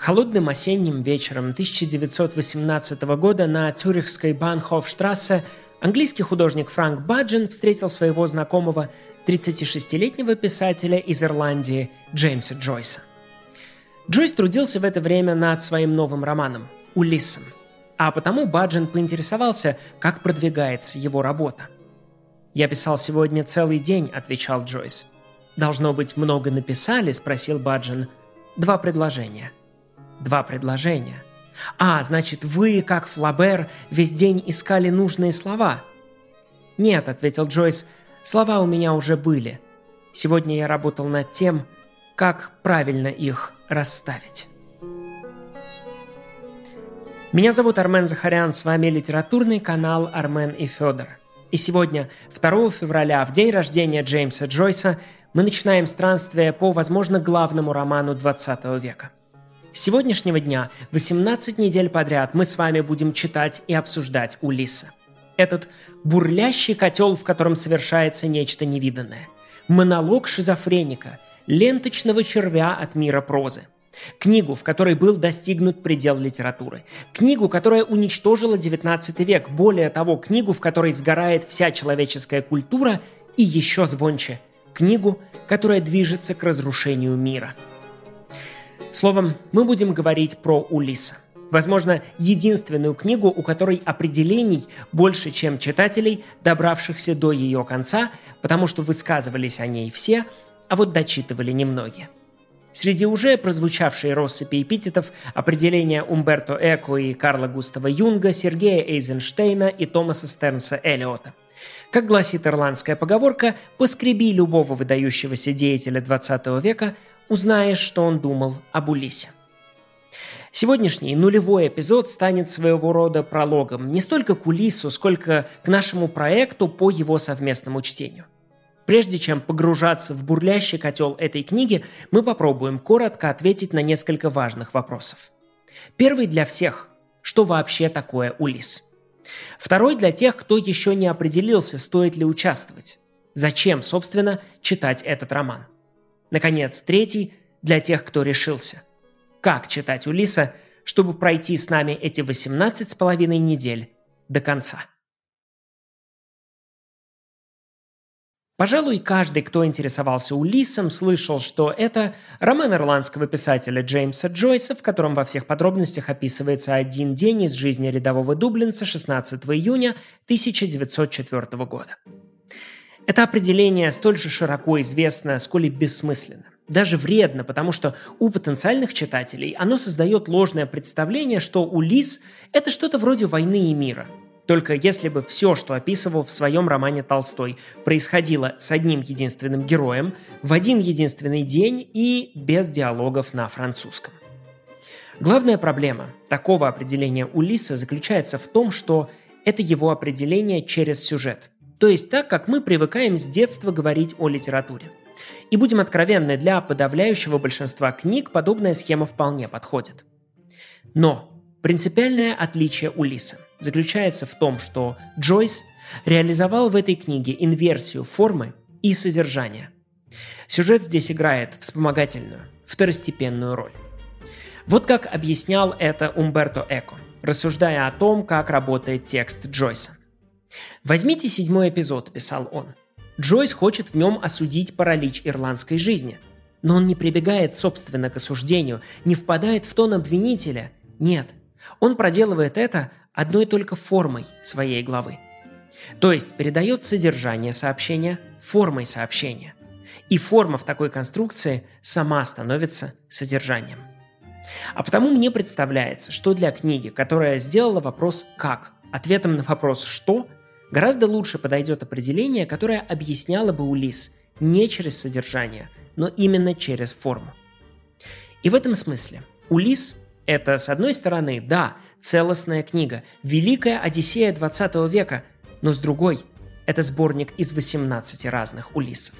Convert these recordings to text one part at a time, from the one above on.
Холодным осенним вечером 1918 года на Цюрихской Банхофштрассе английский художник Франк Баджин встретил своего знакомого 36-летнего писателя из Ирландии Джеймса Джойса. Джойс трудился в это время над своим новым романом «Улиссом», а потому Баджин поинтересовался, как продвигается его работа. «Я писал сегодня целый день», — отвечал Джойс. «Должно быть, много написали?» — спросил Баджин. «Два предложения». Два предложения. А, значит, вы, как Флабер, весь день искали нужные слова? Нет, ответил Джойс, слова у меня уже были. Сегодня я работал над тем, как правильно их расставить. Меня зовут Армен Захарян, с вами литературный канал Армен и Федор. И сегодня, 2 февраля, в день рождения Джеймса Джойса, мы начинаем странствие по, возможно, главному роману 20 века – с сегодняшнего дня 18 недель подряд мы с вами будем читать и обсуждать Улисса. Этот бурлящий котел, в котором совершается нечто невиданное. Монолог шизофреника, ленточного червя от мира прозы. Книгу, в которой был достигнут предел литературы. Книгу, которая уничтожила 19 век. Более того, книгу, в которой сгорает вся человеческая культура и еще звонче. Книгу, которая движется к разрушению мира – Словом, мы будем говорить про Улиса. Возможно, единственную книгу, у которой определений больше, чем читателей, добравшихся до ее конца, потому что высказывались о ней все, а вот дочитывали немногие. Среди уже прозвучавшей россыпи эпитетов определения Умберто Эко и Карла Густава Юнга, Сергея Эйзенштейна и Томаса Стернса Эллиота. Как гласит ирландская поговорка, «поскреби любого выдающегося деятеля 20 века, узнаешь, что он думал об Улисе. Сегодняшний нулевой эпизод станет своего рода прологом не столько к Улису, сколько к нашему проекту по его совместному чтению. Прежде чем погружаться в бурлящий котел этой книги, мы попробуем коротко ответить на несколько важных вопросов. Первый для всех – что вообще такое Улис? Второй для тех, кто еще не определился, стоит ли участвовать. Зачем, собственно, читать этот роман – Наконец, третий для тех, кто решился. Как читать Улиса, чтобы пройти с нами эти 18 с половиной недель до конца? Пожалуй, каждый, кто интересовался Улиссом, слышал, что это роман ирландского писателя Джеймса Джойса, в котором во всех подробностях описывается один день из жизни рядового дублинца 16 июня 1904 года. Это определение столь же широко известно, сколь и бессмысленно. Даже вредно, потому что у потенциальных читателей оно создает ложное представление, что Улис – это что-то вроде войны и мира. Только если бы все, что описывал в своем романе Толстой, происходило с одним единственным героем, в один единственный день и без диалогов на французском. Главная проблема такого определения Улиса заключается в том, что это его определение через сюжет – то есть так, как мы привыкаем с детства говорить о литературе. И будем откровенны, для подавляющего большинства книг подобная схема вполне подходит. Но принципиальное отличие Улиса заключается в том, что Джойс реализовал в этой книге инверсию формы и содержания. Сюжет здесь играет вспомогательную, второстепенную роль. Вот как объяснял это Умберто Эко, рассуждая о том, как работает текст Джойса. «Возьмите седьмой эпизод», – писал он. Джойс хочет в нем осудить паралич ирландской жизни. Но он не прибегает, собственно, к осуждению, не впадает в тон обвинителя. Нет, он проделывает это одной только формой своей главы. То есть передает содержание сообщения формой сообщения. И форма в такой конструкции сама становится содержанием. А потому мне представляется, что для книги, которая сделала вопрос «как», ответом на вопрос «что», Гораздо лучше подойдет определение, которое объясняло бы Улис не через содержание, но именно через форму. И в этом смысле Улис – это, с одной стороны, да, целостная книга, великая Одиссея 20 века, но с другой – это сборник из 18 разных Улисов.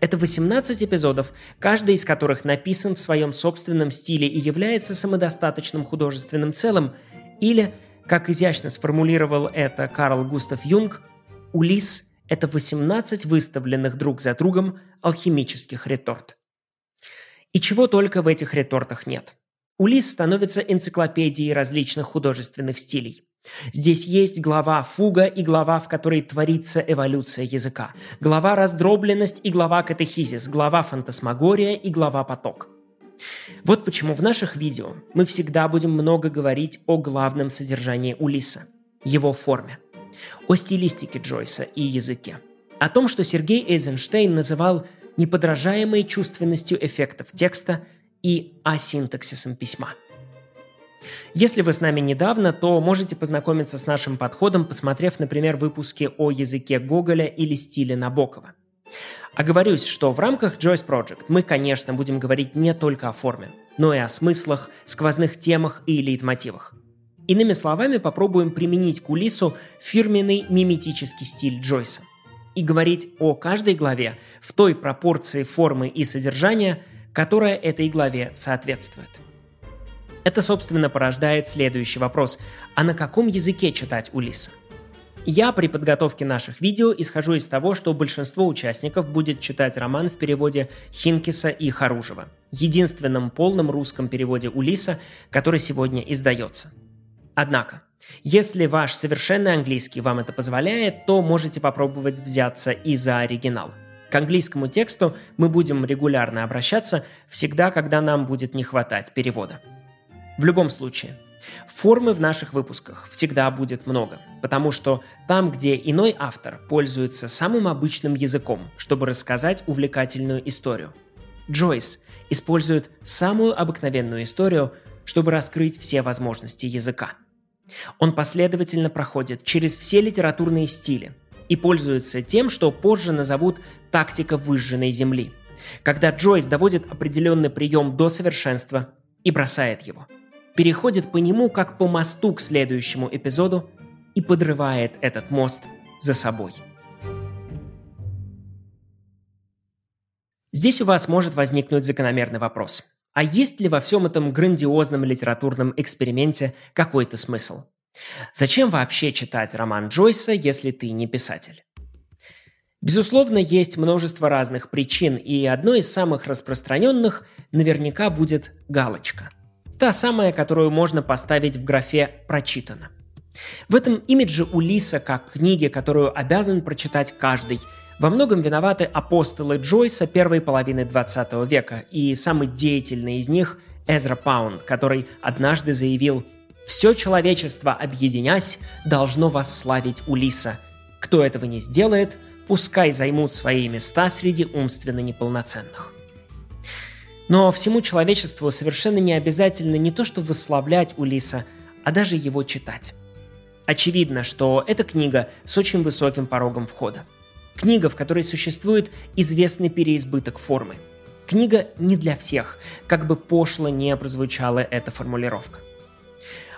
Это 18 эпизодов, каждый из которых написан в своем собственном стиле и является самодостаточным художественным целым, или как изящно сформулировал это Карл Густав Юнг, Улис – это 18 выставленных друг за другом алхимических реторт. И чего только в этих ретортах нет. Улис становится энциклопедией различных художественных стилей. Здесь есть глава «Фуга» и глава, в которой творится эволюция языка, глава «Раздробленность» и глава «Катехизис», глава «Фантасмагория» и глава «Поток». Вот почему в наших видео мы всегда будем много говорить о главном содержании Улиса, его форме, о стилистике Джойса и языке, о том, что Сергей Эйзенштейн называл неподражаемой чувственностью эффектов текста и асинтаксисом письма – если вы с нами недавно, то можете познакомиться с нашим подходом, посмотрев, например, выпуски о языке Гоголя или стиле Набокова. Оговорюсь, что в рамках Joyce Project мы, конечно, будем говорить не только о форме, но и о смыслах, сквозных темах и лейтмотивах. Иными словами, попробуем применить к Улису фирменный миметический стиль Джойса и говорить о каждой главе в той пропорции формы и содержания, которая этой главе соответствует. Это, собственно, порождает следующий вопрос. А на каком языке читать Улиса? Я при подготовке наших видео исхожу из того, что большинство участников будет читать роман в переводе Хинкиса и Харужева, единственном полном русском переводе Улиса, который сегодня издается. Однако, если ваш совершенный английский вам это позволяет, то можете попробовать взяться и за оригинал. К английскому тексту мы будем регулярно обращаться всегда, когда нам будет не хватать перевода. В любом случае, формы в наших выпусках всегда будет много, потому что там, где иной автор пользуется самым обычным языком, чтобы рассказать увлекательную историю, Джойс использует самую обыкновенную историю, чтобы раскрыть все возможности языка. Он последовательно проходит через все литературные стили и пользуется тем, что позже назовут «тактика выжженной земли», когда Джойс доводит определенный прием до совершенства и бросает его – переходит по нему как по мосту к следующему эпизоду и подрывает этот мост за собой. Здесь у вас может возникнуть закономерный вопрос. А есть ли во всем этом грандиозном литературном эксперименте какой-то смысл? Зачем вообще читать роман Джойса, если ты не писатель? Безусловно, есть множество разных причин, и одной из самых распространенных наверняка будет галочка – Та самая, которую можно поставить в графе «прочитано». В этом имидже Улиса как книги, которую обязан прочитать каждый, во многом виноваты апостолы Джойса первой половины 20 века, и самый деятельный из них – Эзра Паунд, который однажды заявил «Все человечество, объединясь, должно восславить Улиса. Кто этого не сделает, пускай займут свои места среди умственно неполноценных». Но всему человечеству совершенно не обязательно не то что восславлять Улиса, а даже его читать. Очевидно, что эта книга с очень высоким порогом входа. Книга, в которой существует известный переизбыток формы. Книга не для всех, как бы пошло не прозвучала эта формулировка.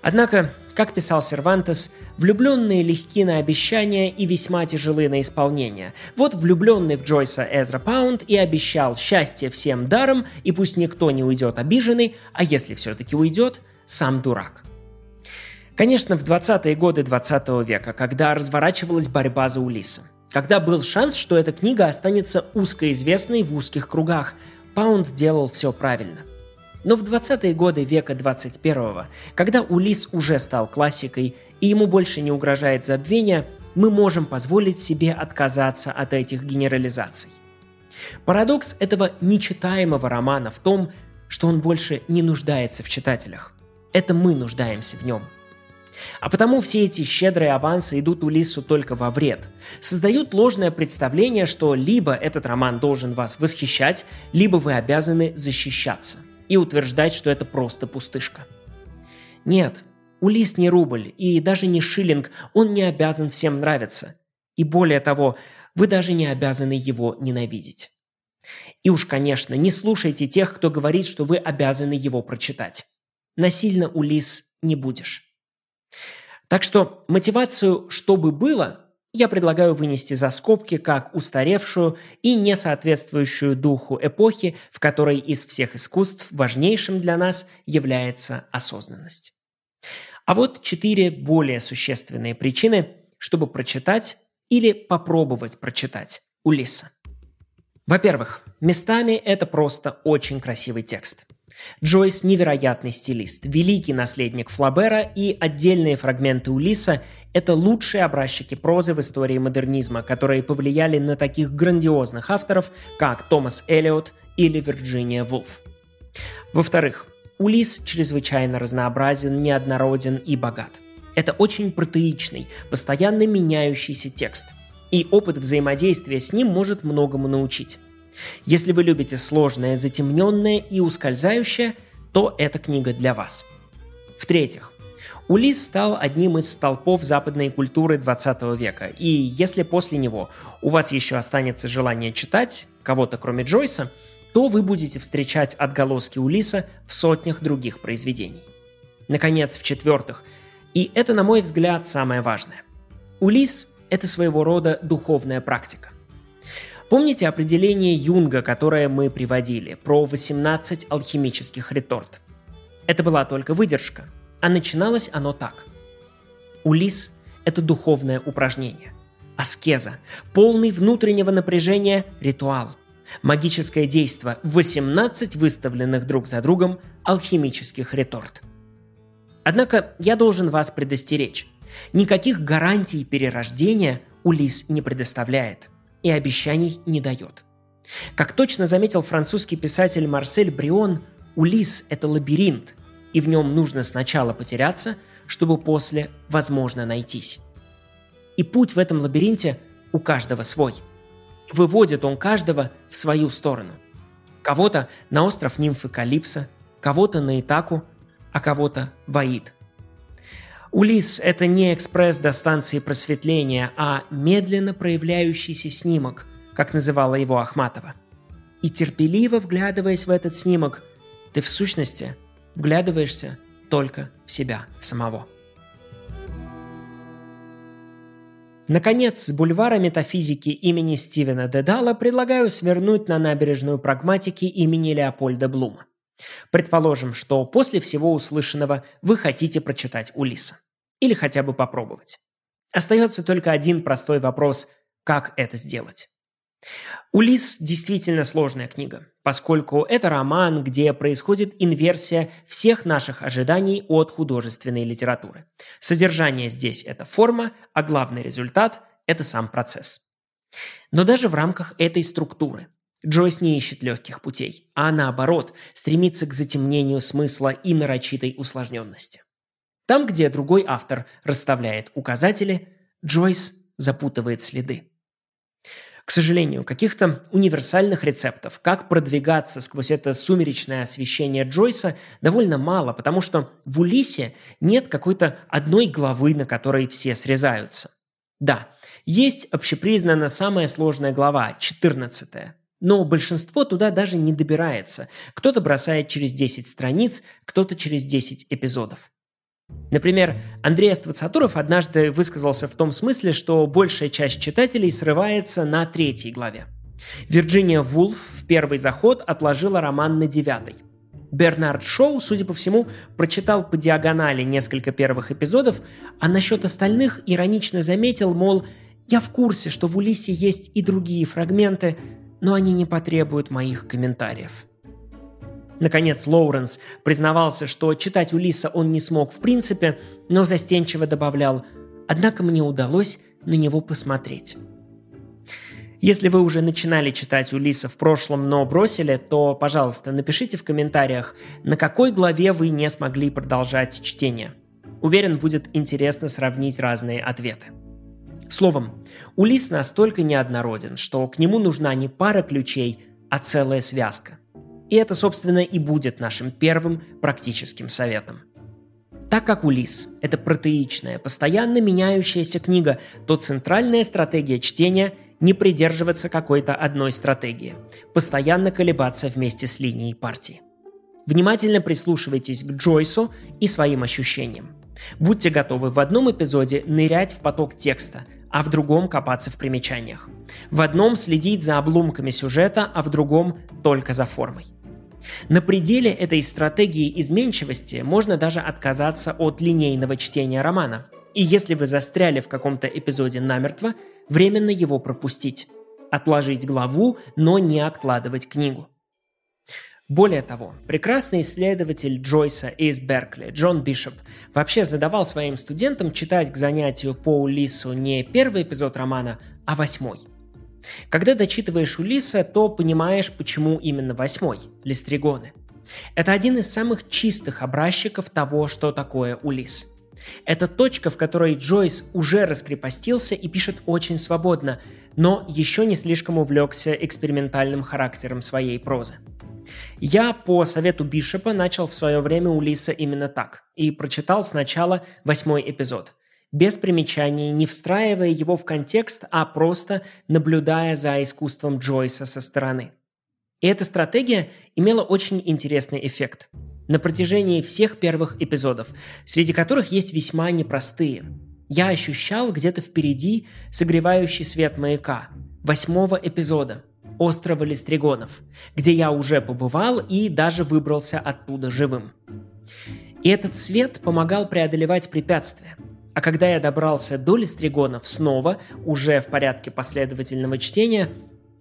Однако, как писал Сервантес, влюбленные легки на обещания и весьма тяжелы на исполнение. Вот влюбленный в Джойса Эзра Паунд и обещал счастье всем даром, и пусть никто не уйдет обиженный, а если все-таки уйдет, сам дурак. Конечно, в 20-е годы 20 века, когда разворачивалась борьба за Улиса, когда был шанс, что эта книга останется узкоизвестной в узких кругах, Паунд делал все правильно – но в 20-е годы века 21-го, когда Улис уже стал классикой и ему больше не угрожает забвение, мы можем позволить себе отказаться от этих генерализаций. Парадокс этого нечитаемого романа в том, что он больше не нуждается в читателях. Это мы нуждаемся в нем. А потому все эти щедрые авансы идут Улиссу только во вред. Создают ложное представление, что либо этот роман должен вас восхищать, либо вы обязаны защищаться – и утверждать, что это просто пустышка. Нет, Улис не рубль и даже не шиллинг, он не обязан всем нравиться. И более того, вы даже не обязаны его ненавидеть. И уж, конечно, не слушайте тех, кто говорит, что вы обязаны его прочитать. Насильно Улис не будешь. Так что мотивацию «что бы было» я предлагаю вынести за скобки как устаревшую и не соответствующую духу эпохи, в которой из всех искусств важнейшим для нас является осознанность. А вот четыре более существенные причины, чтобы прочитать или попробовать прочитать Улиса. Во-первых, местами это просто очень красивый текст. Джойс – невероятный стилист, великий наследник Флабера, и отдельные фрагменты Улиса – это лучшие образчики прозы в истории модернизма, которые повлияли на таких грандиозных авторов, как Томас Эллиот или Вирджиния Вулф. Во-вторых, Улис чрезвычайно разнообразен, неоднороден и богат. Это очень протеичный, постоянно меняющийся текст. И опыт взаимодействия с ним может многому научить. Если вы любите сложное, затемненное и ускользающее, то эта книга для вас. В-третьих, Улис стал одним из столпов западной культуры 20 века, и если после него у вас еще останется желание читать кого-то кроме Джойса, то вы будете встречать отголоски Улиса в сотнях других произведений. Наконец, в-четвертых, и это, на мой взгляд, самое важное. Улис – это своего рода духовная практика. Помните определение Юнга, которое мы приводили, про 18 алхимических реторт? Это была только выдержка, а начиналось оно так. Улис – это духовное упражнение. Аскеза, полный внутреннего напряжения ритуал. Магическое действо 18 выставленных друг за другом алхимических реторт. Однако я должен вас предостеречь. Никаких гарантий перерождения Улис не предоставляет – и обещаний не дает. Как точно заметил французский писатель Марсель Брион, Улис – это лабиринт, и в нем нужно сначала потеряться, чтобы после, возможно, найтись. И путь в этом лабиринте у каждого свой. Выводит он каждого в свою сторону. Кого-то на остров нимфы Калипса, кого-то на Итаку, а кого-то в Аид – Улис – это не экспресс до станции просветления, а медленно проявляющийся снимок, как называла его Ахматова. И терпеливо вглядываясь в этот снимок, ты в сущности вглядываешься только в себя самого. Наконец, с бульвара метафизики имени Стивена Дедала предлагаю свернуть на набережную прагматики имени Леопольда Блума. Предположим, что после всего услышанного вы хотите прочитать Улиса. Или хотя бы попробовать. Остается только один простой вопрос – как это сделать? «Улис» действительно сложная книга, поскольку это роман, где происходит инверсия всех наших ожиданий от художественной литературы. Содержание здесь – это форма, а главный результат – это сам процесс. Но даже в рамках этой структуры Джойс не ищет легких путей, а наоборот, стремится к затемнению смысла и нарочитой усложненности. Там, где другой автор расставляет указатели, Джойс запутывает следы. К сожалению, каких-то универсальных рецептов, как продвигаться сквозь это сумеречное освещение Джойса, довольно мало, потому что в Улисе нет какой-то одной главы, на которой все срезаются. Да, есть общепризнанно самая сложная глава, 14 но большинство туда даже не добирается. Кто-то бросает через 10 страниц, кто-то через 10 эпизодов. Например, Андрей Аствацатуров однажды высказался в том смысле, что большая часть читателей срывается на третьей главе. Вирджиния Вулф в первый заход отложила роман на девятой. Бернард Шоу, судя по всему, прочитал по диагонали несколько первых эпизодов, а насчет остальных иронично заметил, мол, «Я в курсе, что в Улисе есть и другие фрагменты, но они не потребуют моих комментариев». Наконец, Лоуренс признавался, что читать Улиса он не смог в принципе, но застенчиво добавлял «Однако мне удалось на него посмотреть». Если вы уже начинали читать Улиса в прошлом, но бросили, то, пожалуйста, напишите в комментариях, на какой главе вы не смогли продолжать чтение. Уверен, будет интересно сравнить разные ответы. Словом, Улис настолько неоднороден, что к нему нужна не пара ключей, а целая связка. И это, собственно, и будет нашим первым практическим советом. Так как Улис – это протеичная, постоянно меняющаяся книга, то центральная стратегия чтения – не придерживаться какой-то одной стратегии, постоянно колебаться вместе с линией партии. Внимательно прислушивайтесь к Джойсу и своим ощущениям. Будьте готовы в одном эпизоде нырять в поток текста, а в другом копаться в примечаниях. В одном следить за обломками сюжета, а в другом только за формой. На пределе этой стратегии изменчивости можно даже отказаться от линейного чтения романа. И если вы застряли в каком-то эпизоде намертво, временно его пропустить. Отложить главу, но не откладывать книгу. Более того, прекрасный исследователь Джойса из Беркли, Джон Бишоп, вообще задавал своим студентам читать к занятию по Улису не первый эпизод романа, а восьмой. Когда дочитываешь Улиса, то понимаешь, почему именно восьмой – Листригоны. Это один из самых чистых образчиков того, что такое Улис. Это точка, в которой Джойс уже раскрепостился и пишет очень свободно, но еще не слишком увлекся экспериментальным характером своей прозы. Я по совету Бишопа начал в свое время Улиса именно так и прочитал сначала восьмой эпизод, без примечаний, не встраивая его в контекст, а просто наблюдая за искусством Джойса со стороны. И эта стратегия имела очень интересный эффект. На протяжении всех первых эпизодов, среди которых есть весьма непростые, я ощущал где-то впереди согревающий свет маяка, восьмого эпизода – острова Листригонов, где я уже побывал и даже выбрался оттуда живым. И этот свет помогал преодолевать препятствия. А когда я добрался до Листригонов снова, уже в порядке последовательного чтения,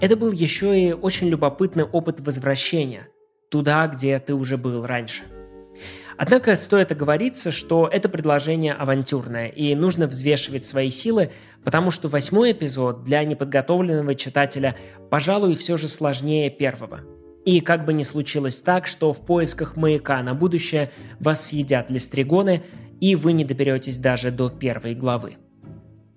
это был еще и очень любопытный опыт возвращения туда, где ты уже был раньше – Однако стоит оговориться, что это предложение авантюрное, и нужно взвешивать свои силы, потому что восьмой эпизод для неподготовленного читателя, пожалуй, все же сложнее первого. И как бы ни случилось так, что в поисках маяка на будущее вас съедят листригоны, и вы не доберетесь даже до первой главы.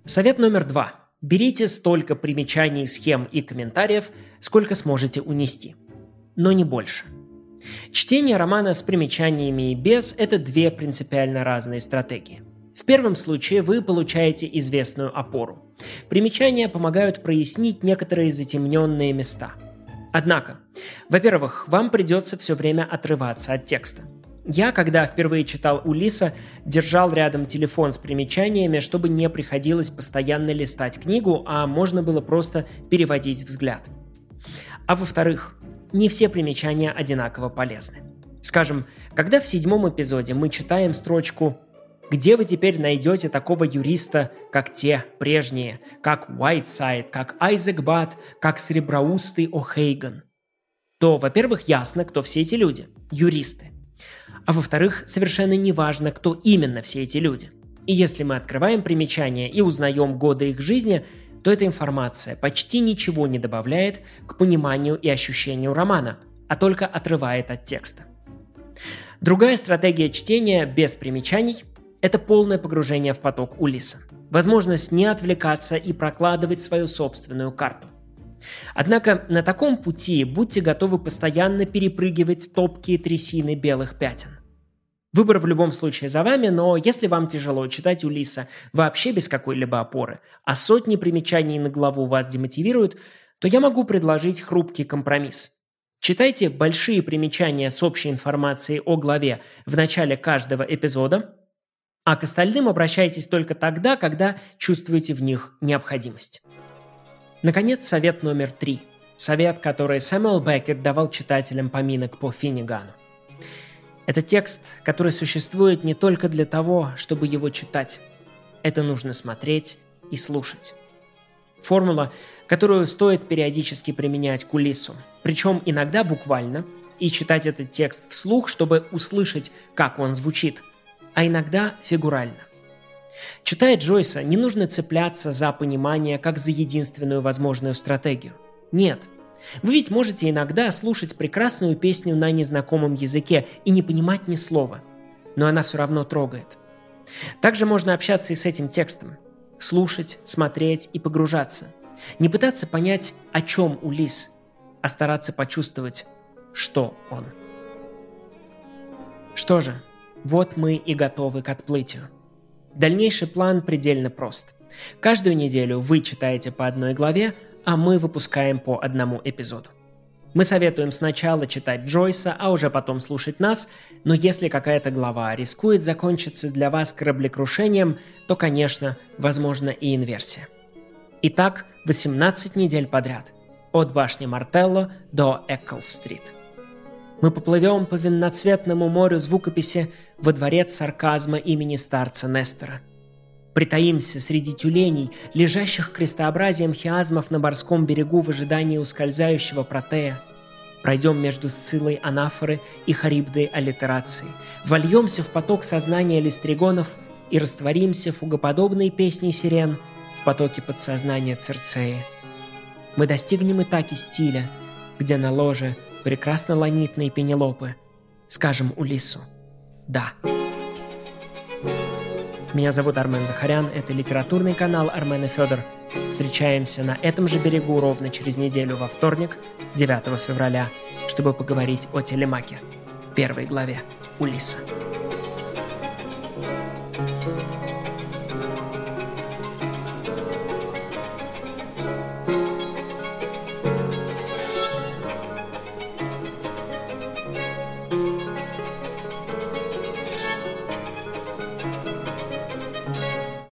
Совет номер два. Берите столько примечаний, схем и комментариев, сколько сможете унести. Но не больше – Чтение романа с примечаниями и без – это две принципиально разные стратегии. В первом случае вы получаете известную опору. Примечания помогают прояснить некоторые затемненные места. Однако, во-первых, вам придется все время отрываться от текста. Я, когда впервые читал Улиса, держал рядом телефон с примечаниями, чтобы не приходилось постоянно листать книгу, а можно было просто переводить взгляд. А во-вторых, не все примечания одинаково полезны. Скажем, когда в седьмом эпизоде мы читаем строчку «Где вы теперь найдете такого юриста, как те прежние, как Уайтсайд, как Айзек Бат, как Среброустый О'Хейган?» то, во-первых, ясно, кто все эти люди – юристы. А во-вторых, совершенно не важно, кто именно все эти люди. И если мы открываем примечания и узнаем годы их жизни – то эта информация почти ничего не добавляет к пониманию и ощущению романа, а только отрывает от текста. Другая стратегия чтения без примечаний – это полное погружение в поток Улиса. Возможность не отвлекаться и прокладывать свою собственную карту. Однако на таком пути будьте готовы постоянно перепрыгивать топкие трясины белых пятен. Выбор в любом случае за вами, но если вам тяжело читать Улиса вообще без какой-либо опоры, а сотни примечаний на главу вас демотивируют, то я могу предложить хрупкий компромисс. Читайте большие примечания с общей информацией о главе в начале каждого эпизода, а к остальным обращайтесь только тогда, когда чувствуете в них необходимость. Наконец, совет номер три. Совет, который Сэмюэл Беккет давал читателям поминок по Финнигану. Это текст, который существует не только для того, чтобы его читать. Это нужно смотреть и слушать. Формула, которую стоит периодически применять к Улису, причем иногда буквально, и читать этот текст вслух, чтобы услышать, как он звучит, а иногда фигурально. Читая Джойса, не нужно цепляться за понимание как за единственную возможную стратегию. Нет – вы ведь можете иногда слушать прекрасную песню на незнакомом языке и не понимать ни слова, но она все равно трогает. Также можно общаться и с этим текстом. Слушать, смотреть и погружаться. Не пытаться понять, о чем Улис, а стараться почувствовать, что он. Что же, вот мы и готовы к отплытию. Дальнейший план предельно прост. Каждую неделю вы читаете по одной главе, а мы выпускаем по одному эпизоду. Мы советуем сначала читать Джойса, а уже потом слушать нас, но если какая-то глава рискует закончиться для вас кораблекрушением, то, конечно, возможно и инверсия. Итак, 18 недель подряд. От башни Мартелло до Экклс-стрит. Мы поплывем по винноцветному морю звукописи во дворец сарказма имени старца Нестора – Притаимся среди тюленей, лежащих крестообразием хиазмов на морском берегу в ожидании ускользающего протея. Пройдем между Сцилой анафоры и Харибдой аллитерации. Вольемся в поток сознания листригонов и растворимся фугоподобной песней сирен в потоке подсознания Церцеи. Мы достигнем Итаки стиля, где на ложе прекрасно ланитные Пенелопы. Скажем Улису «Да». Меня зовут Армен Захарян, это литературный канал Армена Федор. Встречаемся на этом же берегу ровно через неделю во вторник, 9 февраля, чтобы поговорить о Телемаке, первой главе Улиса.